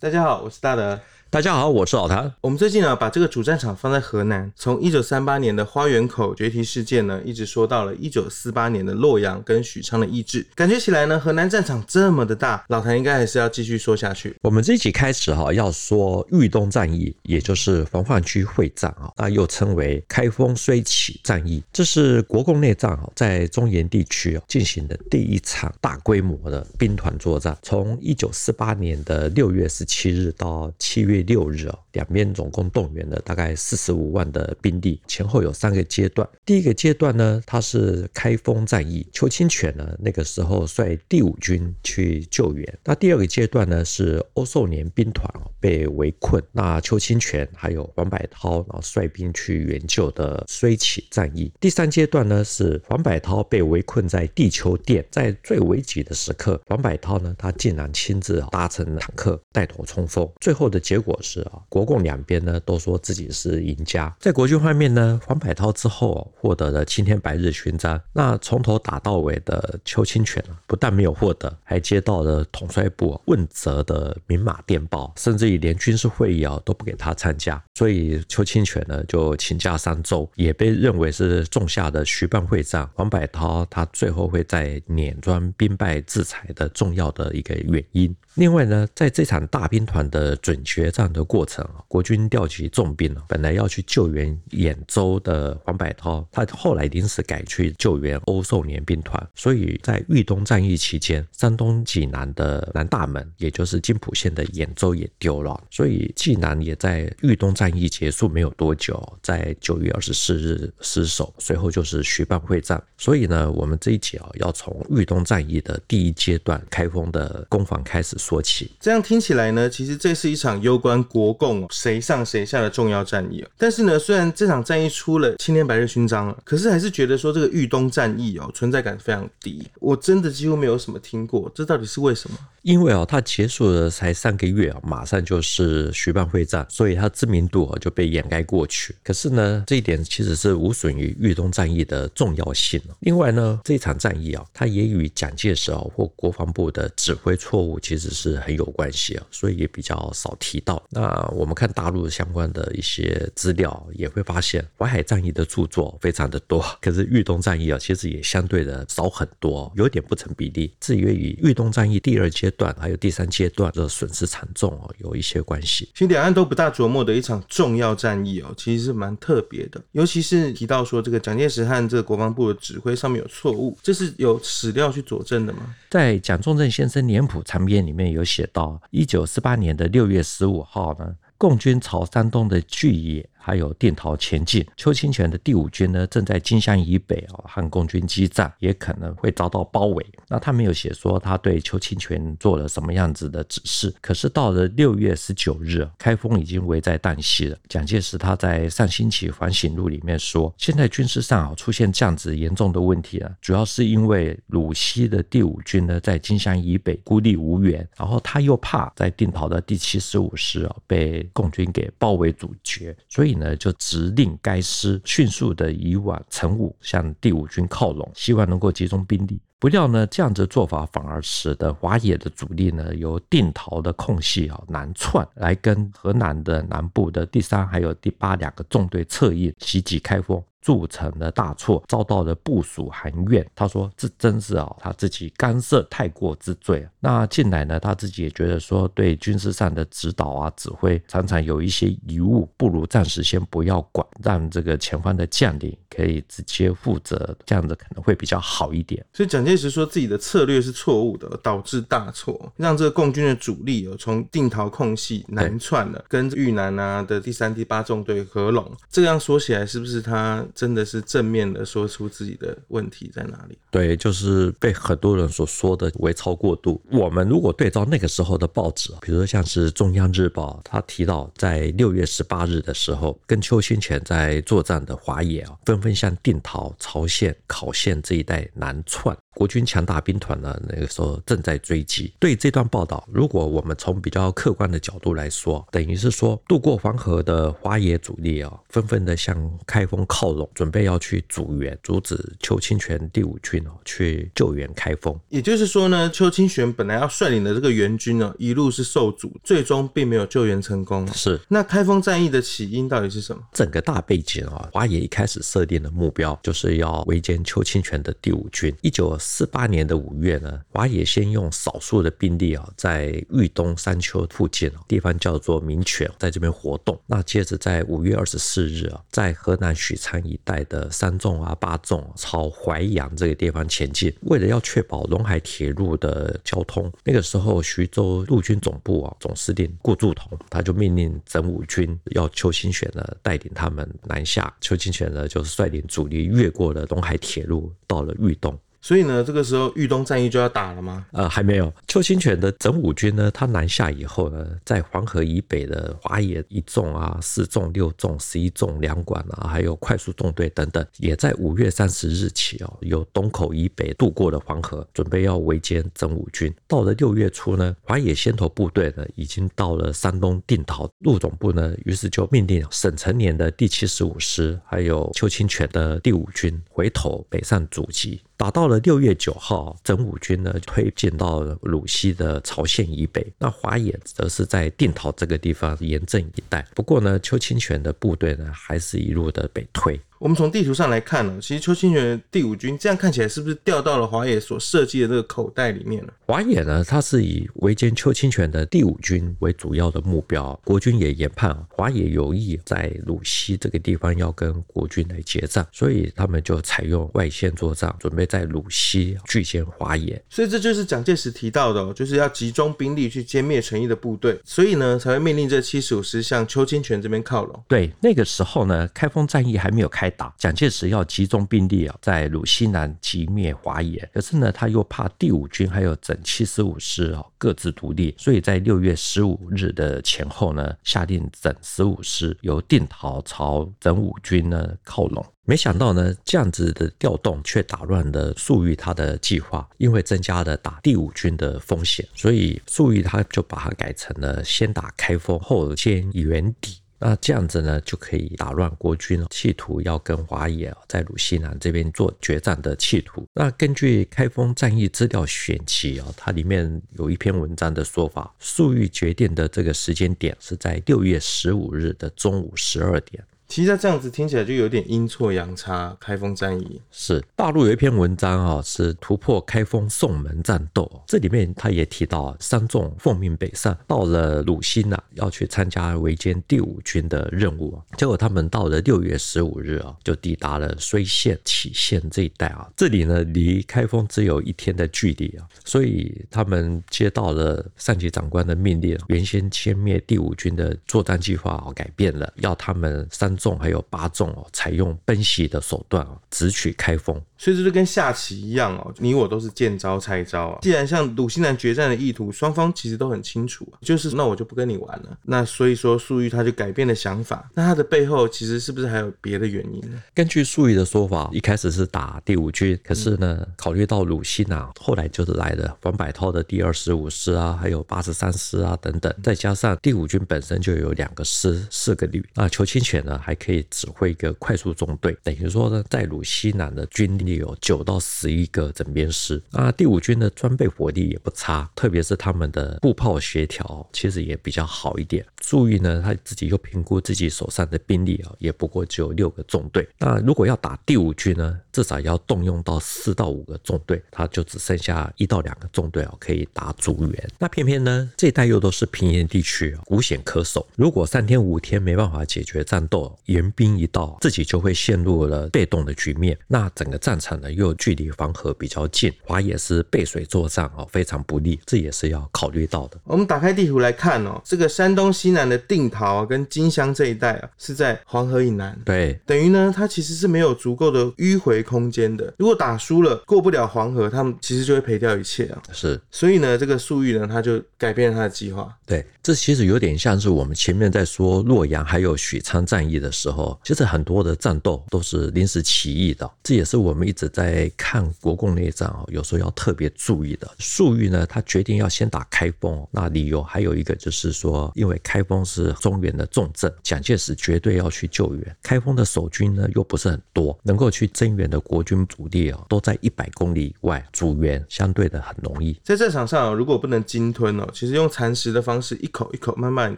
大家好，我是大德。大家好，我是老谭。我们最近呢，把这个主战场放在河南，从一九三八年的花园口决堤事件呢，一直说到了一九四八年的洛阳跟许昌的易帜。感觉起来呢，河南战场这么的大，老谭应该还是要继续说下去。我们这一集开始哈，要说豫东战役，也就是防患区会战啊，那又称为开封虽起战役。这是国共内战啊，在中原地区啊进行的第一场大规模的兵团作战，从一九四八年的六月十七日到七月。六日啊，两边总共动员了大概四十五万的兵力，前后有三个阶段。第一个阶段呢，它是开封战役，邱清泉呢那个时候率第五军去救援。那第二个阶段呢，是欧寿年兵团被围困，那邱清泉还有黄百韬然后率兵去援救的虽起战役。第三阶段呢，是黄百韬被围困在地球店，在最危急的时刻，黄百韬呢他竟然亲自搭乘坦克带头冲锋，最后的结果。果是啊，国共两边呢都说自己是赢家。在国军方面呢，黄百韬之后获得了青天白日勋章。那从头打到尾的邱清泉不但没有获得，还接到了统帅部问责的明码电报，甚至于连军事会议啊都不给他参加。所以邱清泉呢就请假三周，也被认为是种下的徐蚌会战。黄百韬他最后会在碾庄兵败自裁的重要的一个原因。另外呢，在这场大兵团的准决战的过程，国军调集重兵啊，本来要去救援兖州的黄百韬，他后来临时改去救援欧寿年兵团，所以在豫东战役期间，山东济南的南大门，也就是津浦县的兖州也丢了，所以济南也在豫东战役结束没有多久，在九月二十四日失守，随后就是徐蚌会战。所以呢，我们这一集啊，要从豫东战役的第一阶段开封的攻防开始说起。这样听起来呢，其实这是一场攸关国共谁上谁下的重要战役。但是呢，虽然这场战役出了青天白日勋章了，可是还是觉得说这个豫东战役哦，存在感非常低。我真的几乎没有什么听过，这到底是为什么？因为哦，它结束了才三个月啊，马上就是徐蚌会战，所以它知名度啊就被掩盖过去。可是呢，这一点其实是无损于豫东战役的重要性。另外呢，这场战役啊，它也与蒋介石啊或国防部的指挥错误其实是很有关系啊，所以也比较少提到。那我们看大陆相关的一些资料，也会发现淮海战役的著作非常的多，可是豫东战役啊，其实也相对的少很多，有点不成比例。至于与豫东战役第二阶段还有第三阶段的损失惨重哦，有一些关系。其实两岸都不大琢磨的一场重要战役哦，其实是蛮特别的，尤其是提到说这个蒋介石和这个国防部的指挥上面有错误，这是有史料去佐证的吗？在蒋中正先生年谱长编里面有写到，一九四八年的六月十五号呢，共军朝山东的巨野。还有定陶前进，邱清泉的第五军呢，正在金乡以北啊，和共军激战，也可能会遭到包围。那他没有写说他对邱清泉做了什么样子的指示。可是到了六月十九日，开封已经危在旦夕了。蒋介石他在上星期反省录里面说，现在军事上啊出现这样子严重的问题啊，主要是因为鲁西的第五军呢在金乡以北孤立无援，然后他又怕在定陶的第七十五师啊被共军给包围阻绝，所以。呢，就指令该师迅速的以往成武，向第五军靠拢，希望能够集中兵力。不料呢，这样子做法反而使得华野的主力呢，由定陶的空隙啊南窜，来跟河南的南部的第三还有第八两个纵队策应，袭击开封。铸成了大错，遭到了部署含怨。他说：“这真是啊，他自己干涉太过之罪。”那近来呢，他自己也觉得说，对军事上的指导啊、指挥常常有一些疑误，不如暂时先不要管，让这个前方的将领可以直接负责，这样子可能会比较好一点。所以蒋介石说自己的策略是错误的，导致大错，让这个共军的主力有从定陶空隙南窜了，跟豫南啊的第三、第八纵队合拢。这样说起来，是不是他？真的是正面的说出自己的问题在哪里？对，就是被很多人所说的为操过度。我们如果对照那个时候的报纸，比如说像是中央日报，他提到在六月十八日的时候，跟邱清泉在作战的华野啊，纷纷向定陶、曹县、考县这一带南窜。国军强大兵团呢，那个时候正在追击。对这段报道，如果我们从比较客观的角度来说，等于是说渡过黄河的华野主力啊，纷纷的向开封靠拢，准备要去阻援，阻止邱清泉第五军哦去救援开封。也就是说呢，邱清泉本来要率领的这个援军呢，一路是受阻，最终并没有救援成功。是。那开封战役的起因到底是什么？整个大背景啊，华野一开始设定的目标就是要围歼邱清泉的第五军。一九四八年的五月呢，华野先用少数的兵力啊，在豫东山丘附近地方叫做民权，在这边活动。那接着在五月二十四日啊，在河南许昌一带的三纵啊、八纵朝淮阳这个地方前进。为了要确保陇海铁路的交通，那个时候徐州陆军总部啊总司令顾祝同，他就命令整五军要邱清泉呢带领他们南下。邱清泉呢就是率领主力越过了陇海铁路，到了豫东。所以呢，这个时候豫东战役就要打了吗？呃，还没有。邱清泉的整五军呢，他南下以后呢，在黄河以北的华野一纵啊、四纵、六纵、十一纵两管啊，还有快速纵队等等，也在五月三十日起哦，由东口以北渡过了黄河，准备要围歼整五军。到了六月初呢，华野先头部队呢，已经到了山东定陶，陆总部呢，于是就命令沈承年的第七十五师，还有邱清泉的第五军回头北上阻击。打到了六月九号，整五军呢推进到鲁西的朝鲜以北，那华野则是在定陶这个地方严阵以待。不过呢，邱清泉的部队呢还是一路的北退。我们从地图上来看呢，其实邱清泉第五军这样看起来是不是掉到了华野所设计的这个口袋里面了？华野呢，它是以围歼邱清泉的第五军为主要的目标，国军也研判华野有意在鲁西这个地方要跟国军来结账，所以他们就采用外线作战，准备在鲁西拒歼华野。所以这就是蒋介石提到的哦，就是要集中兵力去歼灭陈毅的部队，所以呢才会命令这七十五师向邱清泉这边靠拢。对，那个时候呢，开封战役还没有开打，蒋介石要集中兵力啊，在鲁西南击灭华野。可是呢，他又怕第五军还有整七十五师啊各自独立，所以在六月十五日的前后呢，下令整十五师由定陶朝整五军呢靠拢。没想到呢，这样子的调动却打乱了粟裕他的计划，因为增加了打第五军的风险，所以粟裕他就把它改成了先打开封，后歼元底。那这样子呢，就可以打乱国军企图要跟华野在鲁西南这边做决战的企图。那根据《开封战役资料选集》啊，它里面有一篇文章的说法，粟裕决定的这个时间点是在六月十五日的中午十二点。其实这样子听起来就有点阴错阳差。开封战役是大陆有一篇文章啊，是突破开封宋门战斗。这里面他也提到，三纵奉命北上，到了鲁西呢，要去参加围歼第五军的任务。结果他们到了六月十五日啊，就抵达了睢县、杞县这一带啊。这里呢，离开封只有一天的距离啊，所以他们接到了上级长官的命令，原先歼灭第五军的作战计划啊改变了，要他们三。纵还有八纵哦，采用奔袭的手段哦，直取开封。所以这就跟下棋一样哦，你我都是见招拆招啊。既然像鲁西南决战的意图，双方其实都很清楚，就是那我就不跟你玩了。那所以说粟裕他就改变了想法。那他的背后其实是不是还有别的原因呢？根据粟裕的说法，一开始是打第五军，可是呢，考虑到鲁西南，后来就是来了王柏涛的第二十五师啊，还有八十三师啊等等，再加上第五军本身就有两个师四个旅，那邱清泉呢还还可以指挥一个快速纵队，等于说呢，在鲁西南的军力。有九到十一个整编师啊，第五军的装备火力也不差，特别是他们的步炮协调其实也比较好一点。注意呢，他自己又评估自己手上的兵力啊，也不过只有六个纵队。那如果要打第五军呢，至少要动用到四到五个纵队，他就只剩下一到两个纵队啊，可以打阻援。那偏偏呢，这一带又都是平原地区，无险可守。如果三天五天没办法解决战斗，援兵一到，自己就会陷入了被动的局面。那整个战场呢，又距离黄河比较近，华野是背水作战哦，非常不利，这也是要考虑到的。我们打开地图来看哦，这个山东西南的定陶啊，跟金乡这一带啊，是在黄河以南。对，等于呢，它其实是没有足够的迂回空间的。如果打输了，过不了黄河，他们其实就会赔掉一切啊。是，所以呢，这个粟裕呢，他就改变了他的计划。对，这其实有点像是我们前面在说洛阳还有许昌战役的的时候，其实很多的战斗都是临时起意的，这也是我们一直在看国共内战啊，有时候要特别注意的。粟裕呢，他决定要先打开封，那理由还有一个就是说，因为开封是中原的重镇，蒋介石绝对要去救援。开封的守军呢又不是很多，能够去增援的国军主力啊，都在一百公里以外，阻援相对的很容易。在战场上，如果不能鲸吞哦，其实用蚕食的方式，一口一口慢慢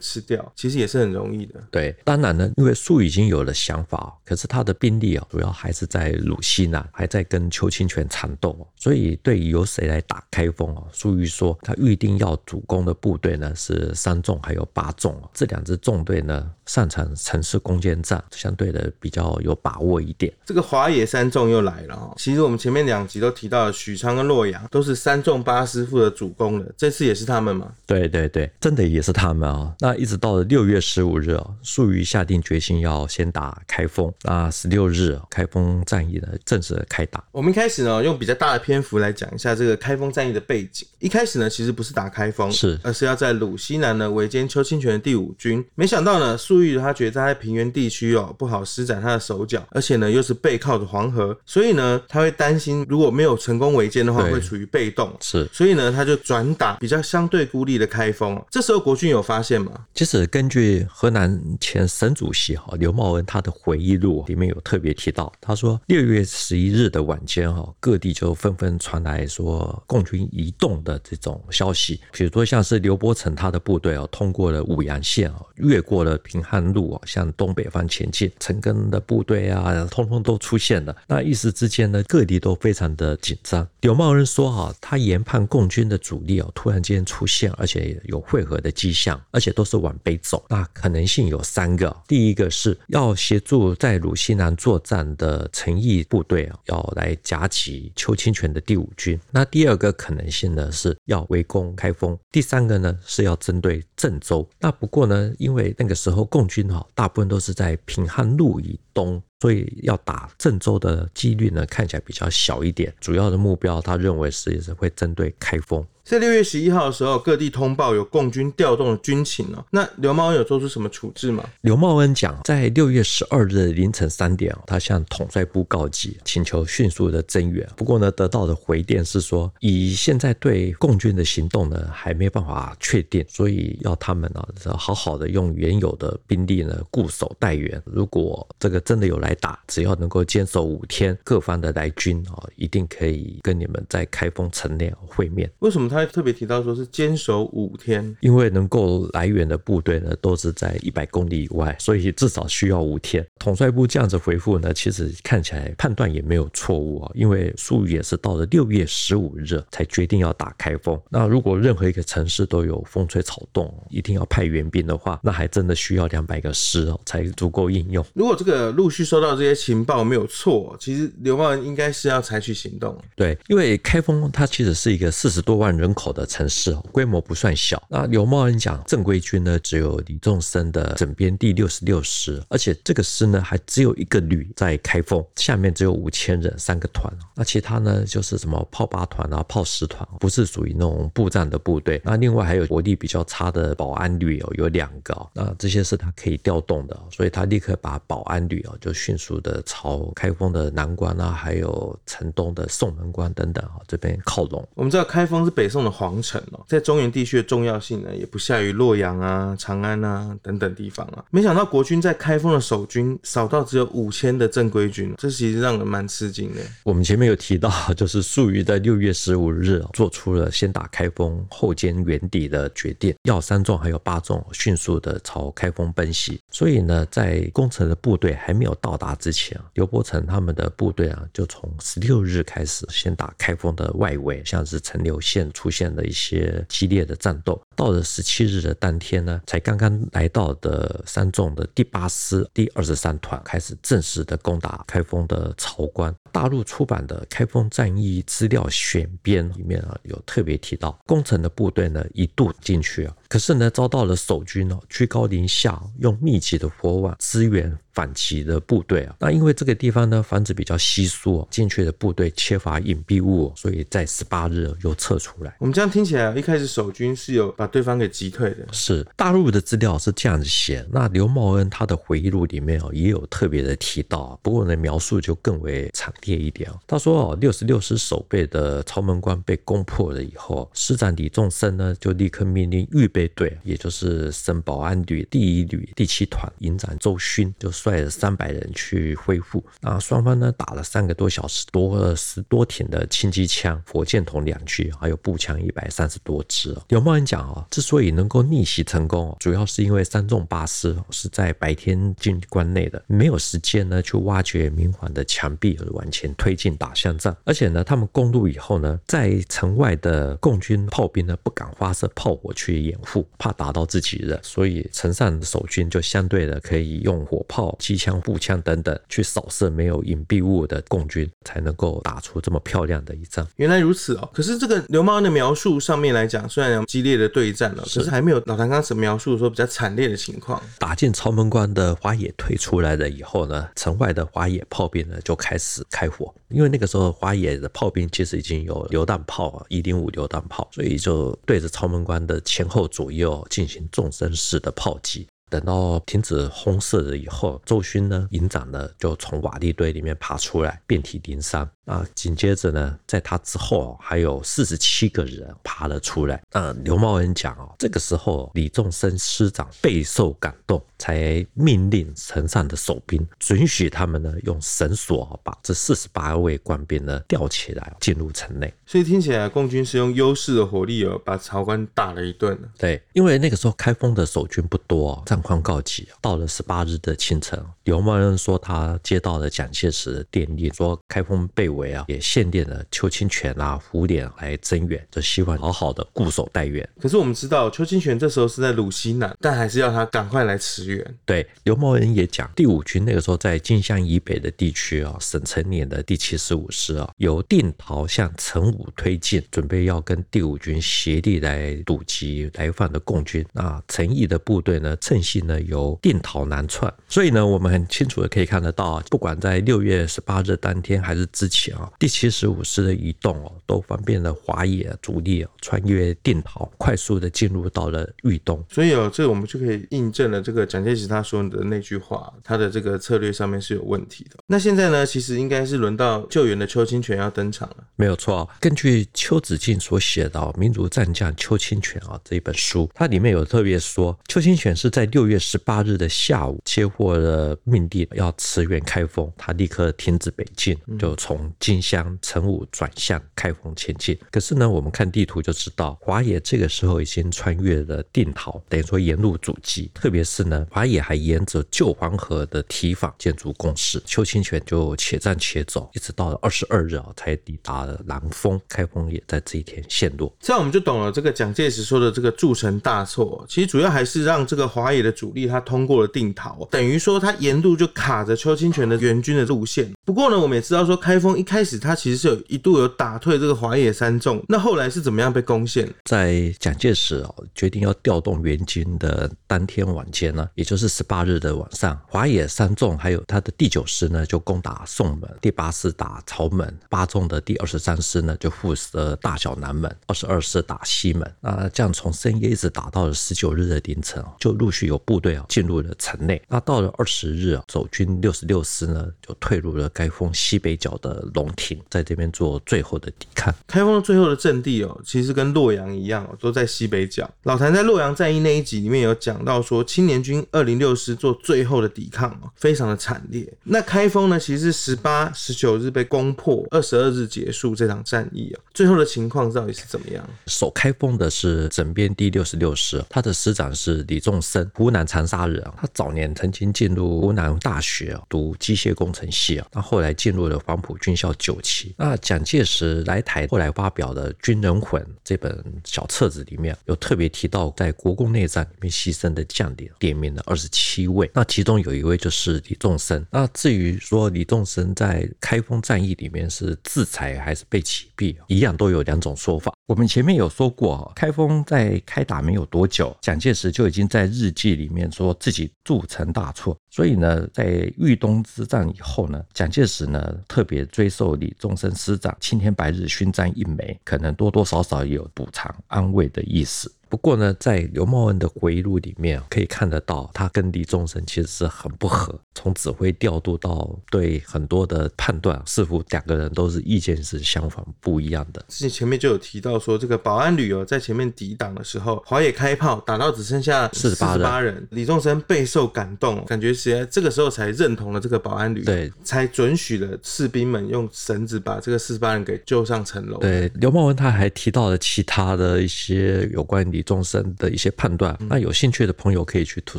吃掉，其实也是很容易的。对，当然呢，因为粟裕已经有了想法，可是他的兵力啊，主要还是在鲁西南，还在跟邱清泉缠斗，所以对于由谁来打开封啊，粟裕说他预定要主攻的部队呢是三纵还有八纵，这两支纵队呢擅长城市攻坚战，相对的比较有把握一点。这个华野三纵又来了哦，其实我们前面两集都提到了许昌跟洛阳都是三纵八师傅的主攻的，这次也是他们吗？对对对，真的也是他们啊。那一直到了六月十五日，哦粟裕下定决心要先打开封。那十六日，开封战役呢正式开打。我们一开始呢用比较大的篇幅来讲一下这个开封战役的背景。一开始呢其实不是打开封，是而是要在鲁西南呢围歼邱清泉的第五军。没想到呢粟裕他觉得他在平原地区哦不好施展他的手脚，而且呢又是背靠着黄河，所以呢他会担心如果没有成功围歼的话会处于被动。是，所以呢他就转打比较相对孤立的开封。这时候国军有发现吗？其实根据河南前省主席哈刘茂恩他的回忆录里面有特别提到，他说六月十一日的晚间哈各地就纷纷传来说共军移动的这种消息，比如说像是刘伯承他的部队哦通过了武阳县哦，越过了平汉路啊向东北方前进，陈赓的部队啊通通都出现了。那一时之间呢各地都非常的紧张。柳茂恩说哈他研判共军的主力哦突然间出现，而且有会合的迹象，而且都是往北走。那可能性有三个，第一个是要协助在鲁西南作战的陈毅部队啊，要来夹击邱清泉的第五军。那第二个可能性呢，是要围攻开封。第三个呢，是要针对郑州。那不过呢，因为那个时候共军哈，大部分都是在平汉路以东。所以要打郑州的几率呢，看起来比较小一点。主要的目标，他认为是也是会针对开封。在六月十一号的时候，各地通报有共军调动的军情哦。那刘茂恩有做出什么处置吗？刘茂恩讲，在六月十二日凌晨三点，他向统帅部告急，请求迅速的增援。不过呢，得到的回电是说，以现在对共军的行动呢，还没办法确定，所以要他们呢，好好的用原有的兵力呢，固守待援。如果这个真的有来。打，只要能够坚守五天，各方的来军啊，一定可以跟你们在开封城内会面。为什么他特别提到说是坚守五天？因为能够来源的部队呢，都是在一百公里以外，所以至少需要五天。统帅部这样子回复呢，其实看起来判断也没有错误啊。因为粟裕也是到了六月十五日才决定要打开封。那如果任何一个城市都有风吹草动，一定要派援兵的话，那还真的需要两百个师哦，才足够应用。如果这个陆续收到这些情报没有错，其实刘茂恩应该是要采取行动。对，因为开封它其实是一个四十多万人人口的城市，规模不算小。那刘茂恩讲，正规军呢只有李宗升的整编第六十六师，而且这个师呢还只有一个旅在开封，下面只有五千人，三个团。那其他呢就是什么炮八团啊、炮十团，不是属于那种步战的部队。那另外还有国力比较差的保安旅哦，有两个。那这些是他可以调动的，所以他立刻把保安旅哦就迅速的。朝开封的南关啊，还有城东的宋门关等等啊，这边靠拢。我们知道开封是北宋的皇城哦，在中原地区的重要性呢，也不下于洛阳啊、长安啊等等地方啊。没想到国军在开封的守军少到只有五千的正规军，这其实让人蛮吃惊的。我们前面有提到，就是粟裕在六月十五日做出了先打开封后歼原敌的决定，要三纵还有八纵迅速的朝开封奔袭。所以呢，在攻城的部队还没有到达之前。刘伯承他们的部队啊，就从十六日开始先打开封的外围，像是陈留县出现了一些激烈的战斗。到了十七日的当天呢，才刚刚来到的三纵的第八师第二十三团开始正式的攻打开封的曹关。大陆出版的《开封战役资料选编》里面啊，有特别提到，攻城的部队呢一度进去啊，可是呢遭到了守军哦居高临下，用密集的火网支援反击的部队啊。那因为这个地方呢，房子比较稀疏，进去的部队缺乏隐蔽物，所以在十八日又撤出来。我们这样听起来，一开始守军是有把对方给击退的。是大陆的资料是这样子写，那刘茂恩他的回忆录里面哦也有特别的提到，不过呢描述就更为惨烈一点。他说哦，六十六师守备的曹门关被攻破了以后，师长李仲生呢就立刻命令预备队，也就是省保安旅第一旅第七团营长周勋就率了三百人去恢复。那双方呢打了三个多小时，夺了十多挺的轻机枪、火箭筒两具，还有步枪一百三十多支。刘茂恩讲啊，之所以能够逆袭成功，主要是因为三纵八师是在白天进关内的，没有时间呢去挖掘明晃的墙壁而往前推进打巷战，而且呢，他们攻入以后呢，在城外的共军炮兵呢不敢发射炮火去掩护，怕打到自己人，所以城上的守军就相对的可以用火炮、机枪、步枪等等去扫射没有隐蔽物的共军，才能够打出这么漂亮的一仗。原来如此哦，可是这个刘茂恩的描述上面来讲，虽然激烈的对战了，可是还没有老谭刚才描述说比较惨烈的情况。打进朝门关的花野退出来了以后呢，城外的花野炮兵呢就开始开火，因为那个时候花野的炮兵其实已经有榴弹炮啊，一零五榴弹炮，所以就对着朝门关的前后左右进行纵深式的炮击。等到停止轰射了以后，周勋呢，营长呢，就从瓦砾堆里面爬出来，遍体鳞伤。啊，紧接着呢，在他之后还有四十七个人爬了出来。那刘茂恩讲哦，这个时候李仲生师长备受感动，才命令城上的守兵准许他们呢用绳索把这四十八位官兵呢吊起来进入城内。所以听起来，共军是用优势的火力哦，把曹官打了一顿。对，因为那个时候开封的守军不多，战况告急。到了十八日的清晨，刘茂恩说他接到了蒋介石的电令，说开封被围啊，也限定了邱清泉啊、胡琏来增援，就希望好好的固守待援。可是我们知道，邱清泉这时候是在鲁西南，但还是要他赶快来驰援。对，刘茂恩也讲，第五军那个时候在金乡以北的地区啊，省成年的第七十五师啊，由定陶向成武推进，准备要跟第五军协力来堵击来犯的共军。那陈毅的部队呢，趁隙呢由定陶南窜。所以呢，我们很清楚的可以看得到，不管在六月十八日当天还是之前。啊，第七十五师的移动哦，都方便了华野主力穿越定陶，快速的进入到了豫东。所以哦，这我们就可以印证了这个蒋介石他说的那句话，他的这个策略上面是有问题的。那现在呢，其实应该是轮到救援的邱清泉要登场了。没有错，根据邱子敬所写的《民族战将邱清泉》啊这一本书，它里面有特别说，邱清泉是在六月十八日的下午接获了命令要驰援开封，他立刻停止北进，就从金乡、成武转向开封前进，可是呢，我们看地图就知道，华野这个时候已经穿越了定陶，等于说沿路阻击。特别是呢，华野还沿着旧黄河的堤防建筑工事。邱清泉就且战且走，一直到了二十二日啊，才抵达了南丰。开封也在这一天陷落。这样我们就懂了，这个蒋介石说的这个铸成大错，其实主要还是让这个华野的主力他通过了定陶，等于说他沿路就卡着邱清泉的援军的路线。不过呢，我们也知道说开封一开始他其实是有一度有打退这个华野三纵，那后来是怎么样被攻陷？在蒋介石哦决定要调动援军的当天晚间呢，也就是十八日的晚上，华野三纵还有他的第九师呢就攻打宋门，第八师打曹门，八纵的第二十三师呢就负责大小南门，二十二师打西门。那这样从深夜一直打到了十九日的凌晨，就陆续有部队啊进入了城内。那到了二十日啊，守军六十六师呢就退入了开封西北角的龙亭，在这边做最后的抵抗。开封最后的阵地哦，其实跟洛阳一样哦，都在西北角。老谭在洛阳战役那一集里面有讲到说，青年军二零六师做最后的抵抗哦，非常的惨烈。那开封呢，其实是十八、十九日被攻破，二十二日结束这场战役啊。最后的情况到底是怎么样？守开封的是整编第六十六师，他的师长是李仲生，湖南长沙人。他早年曾经进入南大学读机械工程系啊，那后来进入了黄埔军校九期。那蒋介石来台后来发表的《军人魂》这本小册子里面有特别提到，在国共内战里面牺牲的将领，点名命了二十七位，那其中有一位就是李仲生。那至于说李仲生在开封战役里面是自裁还是被起毙，一样都有两种说法。我们前面有说过，开封在开打没有多久，蒋介石就已经在日记里面说自己铸成大错，所以呢，在豫东之战以后呢，蒋介石呢特别追授李宗盛师长青天白日勋章一枚，可能多多少少有补偿安慰的意思。不过呢，在刘茂恩的回忆录里面可以看得到，他跟李宗盛其实是很不合。从指挥调度到对很多的判断，似乎两个人都是意见是相反不一样的。之前前面就有提到说，这个保安旅哦，在前面抵挡的时候，华野开炮打到只剩下四十八人，李宗盛备受感动，感觉是在这个时候才认同了这个保安旅，对，才准许了士兵们用绳子把这个四十八人给救上城楼。对，刘茂文他还提到了其他的一些有关李。众生的一些判断，那有兴趣的朋友可以去图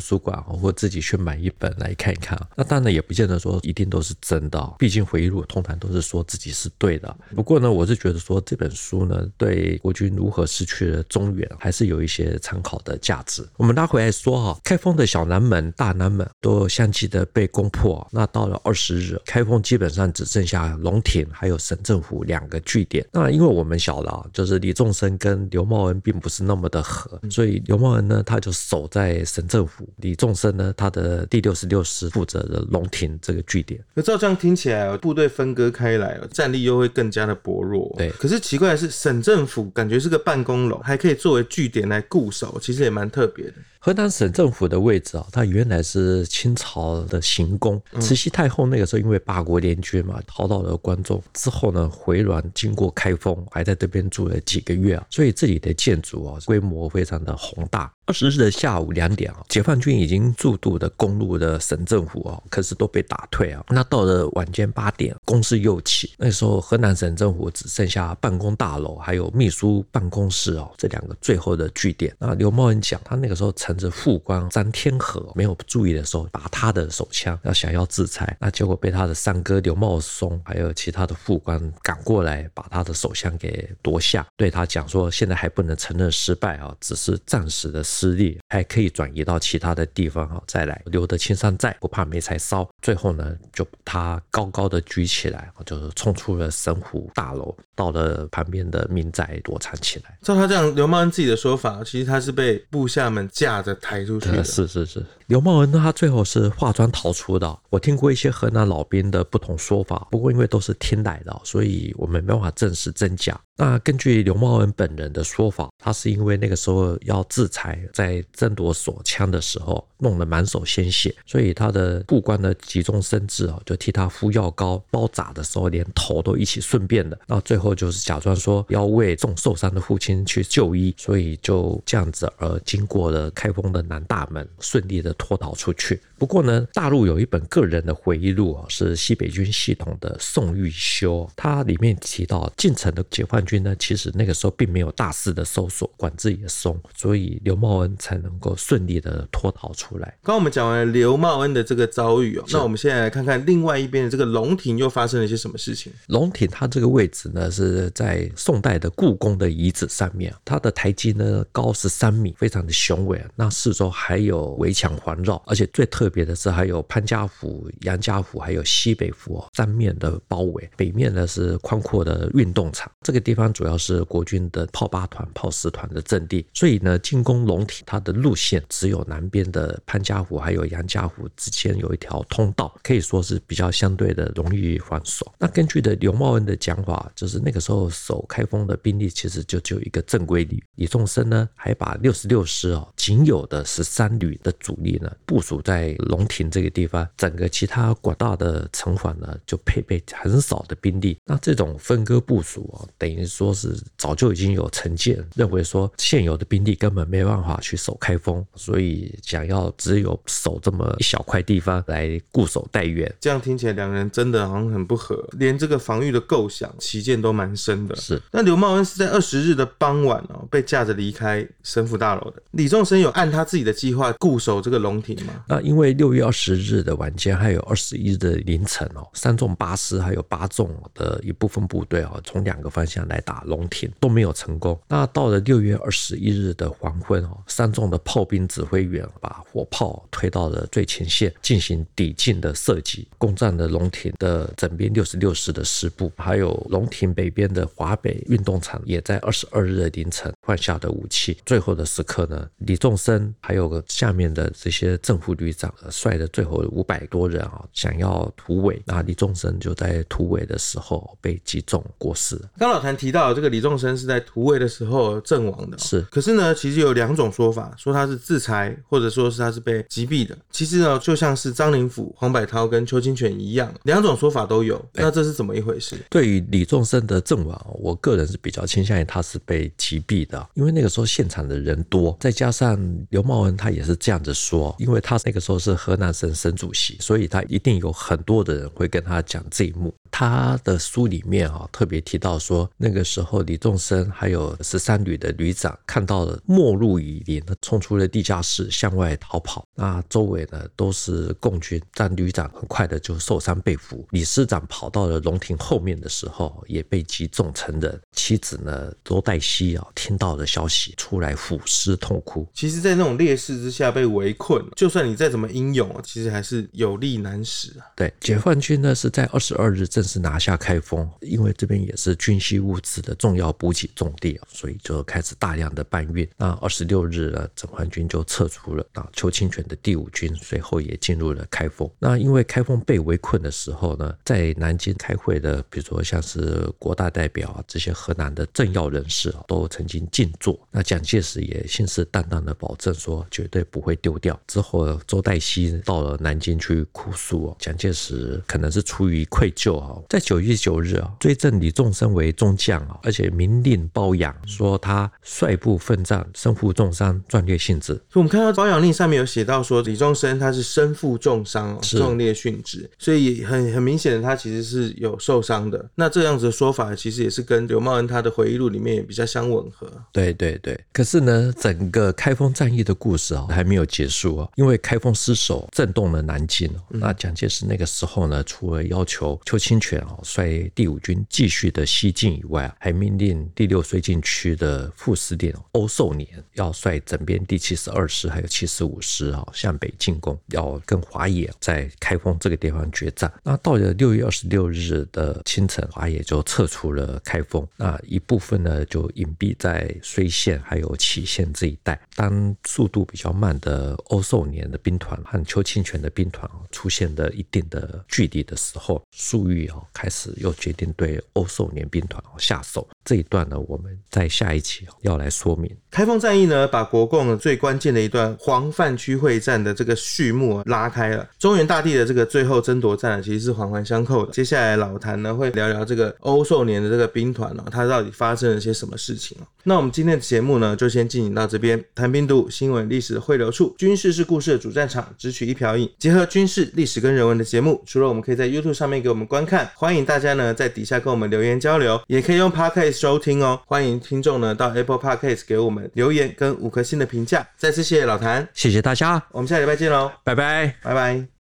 书馆或自己去买一本来看一看。那当然也不见得说一定都是真的，毕竟回忆录通常都是说自己是对的。不过呢，我是觉得说这本书呢，对国军如何失去了中原，还是有一些参考的价值。我们拉回来说哈，开封的小南门、大南门都相继的被攻破。那到了二十日，开封基本上只剩下龙亭还有省政府两个据点。那因为我们晓得啊，就是李仲生跟刘茂恩并不是那么的。所以刘茂恩呢，他就守在省政府；李仲生呢，他的第六十六师负责的龙亭这个据点。那照这样听起来，部队分割开来，战力又会更加的薄弱。对。可是奇怪的是，省政府感觉是个办公楼，还可以作为据点来固守，其实也蛮特别的。河南省政府的位置啊，它原来是清朝的行宫。慈禧太后那个时候因为八国联军嘛，逃到了关中之后呢，回銮经过开封，还在这边住了几个月啊，所以这里的建筑啊，规模非常的宏大。二十日的下午两点啊，解放军已经数度的公路的省政府啊，可是都被打退啊。那到了晚间八点，攻势又起。那时候河南省政府只剩下办公大楼还有秘书办公室哦，这两个最后的据点。那刘茂恩讲，他那个时候乘着副官张天和没有注意的时候，把他的手枪，要想要自裁，那结果被他的三哥刘茂松还有其他的副官赶过来，把他的手枪给夺下，对他讲说，现在还不能承认失败啊，只是暂时的。势力还可以转移到其他的地方哈，再来留得青山在，不怕没柴烧。最后呢，就把他高高的举起来，就是冲出了神湖大楼，到了旁边的民宅躲藏起来。照他这样，刘茂恩自己的说法，其实他是被部下们架着抬出去的。是是是，刘茂恩他最后是化妆逃出的。我听过一些河南老兵的不同说法，不过因为都是听来的，所以我们没办法证实真假。那根据刘茂恩本人的说法，他是因为那个时候要制裁，在争夺手枪的时候弄得满手鲜血，所以他的副官呢急中生智啊，就替他敷药膏，包扎的时候连头都一起顺便的。那最后就是假装说要为重受伤的父亲去就医，所以就这样子而经过了开封的南大门，顺利的脱逃出去。不过呢，大陆有一本个人的回忆录啊，是西北军系统的宋玉修，他里面提到进城的解放军呢，其实那个时候并没有大肆的搜索，管制也松，所以刘茂恩才能够顺利的脱逃出来。刚刚我们讲完刘茂恩的这个遭遇哦，那我们现在来看看另外一边的这个龙亭又发生了一些什么事情。龙亭它这个位置呢，是在宋代的故宫的遗址上面，它的台基呢高十三米，非常的雄伟。那四周还有围墙环绕，而且最特别的是还有潘家府、杨家府还有西北府三面的包围，北面呢是宽阔的运动场。这个地方主要是国军的炮八团、炮十团的阵地，所以呢，进攻龙亭，它的路线只有南边的潘家湖还有杨家湖之间有一条通道，可以说是比较相对的容易防守。那根据的刘茂恩的讲法，就是那个时候守开封的兵力其实就只有一个正规旅，李宗盛呢还把六十六师哦仅有的十三旅的主力呢部署在龙亭这个地方，整个其他广大的城防呢就配备很少的兵力。那这种分割部署哦，等于说是早就已经有成见，认为说现有的兵力根本没办法去守开封，所以想要只有守这么一小块地方来固守待援。这样听起来，两人真的好像很不合，连这个防御的构想旗见都蛮深的。是，那刘茂恩是在二十日的傍晚哦，被架着离开神府大楼的。李仲生有按他自己的计划固守这个龙亭吗？那因为六月二十日的晚间，还有二十一日的凌晨哦，三纵八师还有八纵的一部分部队哦，从两个方向来打龙亭都没有成功。那到了六月二十一日的黄昏哦，三纵的炮兵指挥员把火炮推到了最前线，进行抵近的射击，攻占了龙亭的整编六十六师的师部，还有龙亭北边的华北运动场，也在二十二日的凌晨换下的武器。最后的时刻呢，李仲生还有个下面的这些正副旅长率的最后五百多人啊，想要突围，那李仲生就在突围的时候被击中过世。刚老谭提到这个李仲生是在突围的时候阵亡的，是。可是呢，其实有两种说法，说他是自裁，或者说是他是被击毙的。其实呢，就像是张灵甫、黄百韬跟邱清泉一样，两种说法都有。那这是怎么一回事？对于李仲生的阵亡，我个人是比较倾向于他是被击毙的，因为那个时候现场的人多，再加上刘茂恩他也是这样子说，因为他那个时候是河南省省主席，所以他一定有很多的人会跟他讲这一幕。他的书里面啊特别提到说，那个时候李仲生还有十三旅的旅长看到了末路已临，冲出了地下室向外逃跑。那周围呢都是共军，但旅长很快的就受伤被俘。李师长跑到了龙亭后面的时候，也被击中成人。妻子呢周黛西啊听到了消息，出来抚尸痛哭。其实，在那种劣势之下被围困，就算你再怎么英勇，其实还是有力难使啊。对，解放军呢是在二十二日正式拿下开封，因为这边也是军需物资的重要补给重地，所以就开始大量的搬运。那二十六日呢，整环军就撤出了。啊，邱清泉的第五军随后也进入了开封。那因为开封被围困的时候呢，在南京开会的，比如说像是国大代表啊，这些河南的政要人士啊，都曾经静坐。那蒋介石也信誓旦旦的保证说，绝对不会丢掉。之后周代西到了南京去哭诉哦，蒋介石可能是出于愧疚哦。在九月九日啊，追赠李仲生为中将啊，而且明令褒扬，说他率部奋战，身负重伤，壮烈殉职。所以我们看到褒扬令上面有写到说，李仲生他是身负重伤，壮烈殉职，所以很很明显的他其实是有受伤的。那这样子的说法，其实也是跟刘茂恩他的回忆录里面也比较相吻合。对对对。可是呢，整个开封战役的故事啊，还没有结束啊，因为开封失守震动了南京。那蒋介石那个时候呢，除了要求邱清泉啊率第五军继续的西进以外啊，还命令第六绥靖区的副司令欧寿年要率整编第七十二师还有七十五师啊向北进攻，要跟华野在开封这个地方决战。那到了六月二十六日的清晨，华野就撤出了开封，那一部分呢就隐蔽在睢县还有杞县这一带。当速度比较慢的欧寿年的兵团和邱清泉的兵团出现了一定的距离的时候，粟裕啊开始又决定对欧寿年兵团下手。这一段呢，我们在下一期要来说明。开封战役呢，把国共最关键的一段黄泛区会战的这个序幕拉开了。中原大地的这个最后争夺战其实是环环相扣的。接下来老谭呢会聊聊这个欧寿年的这个兵团哦，它到底发生了些什么事情。那我今天的节目呢就先进行到这边。谈兵读武，新闻历史的汇流处，军事是故事的主战场，只取一瓢饮，结合军事历史跟人文的节目。除了我们可以在 YouTube 上面给我们观看，欢迎大家呢在底下跟我们留言交流，也可以用 Podcast 收听哦。欢迎听众呢到 Apple Podcast 给我们留言跟五颗星的评价。再次谢谢老谭，谢谢大家，我们下礼拜见喽，拜拜，拜拜。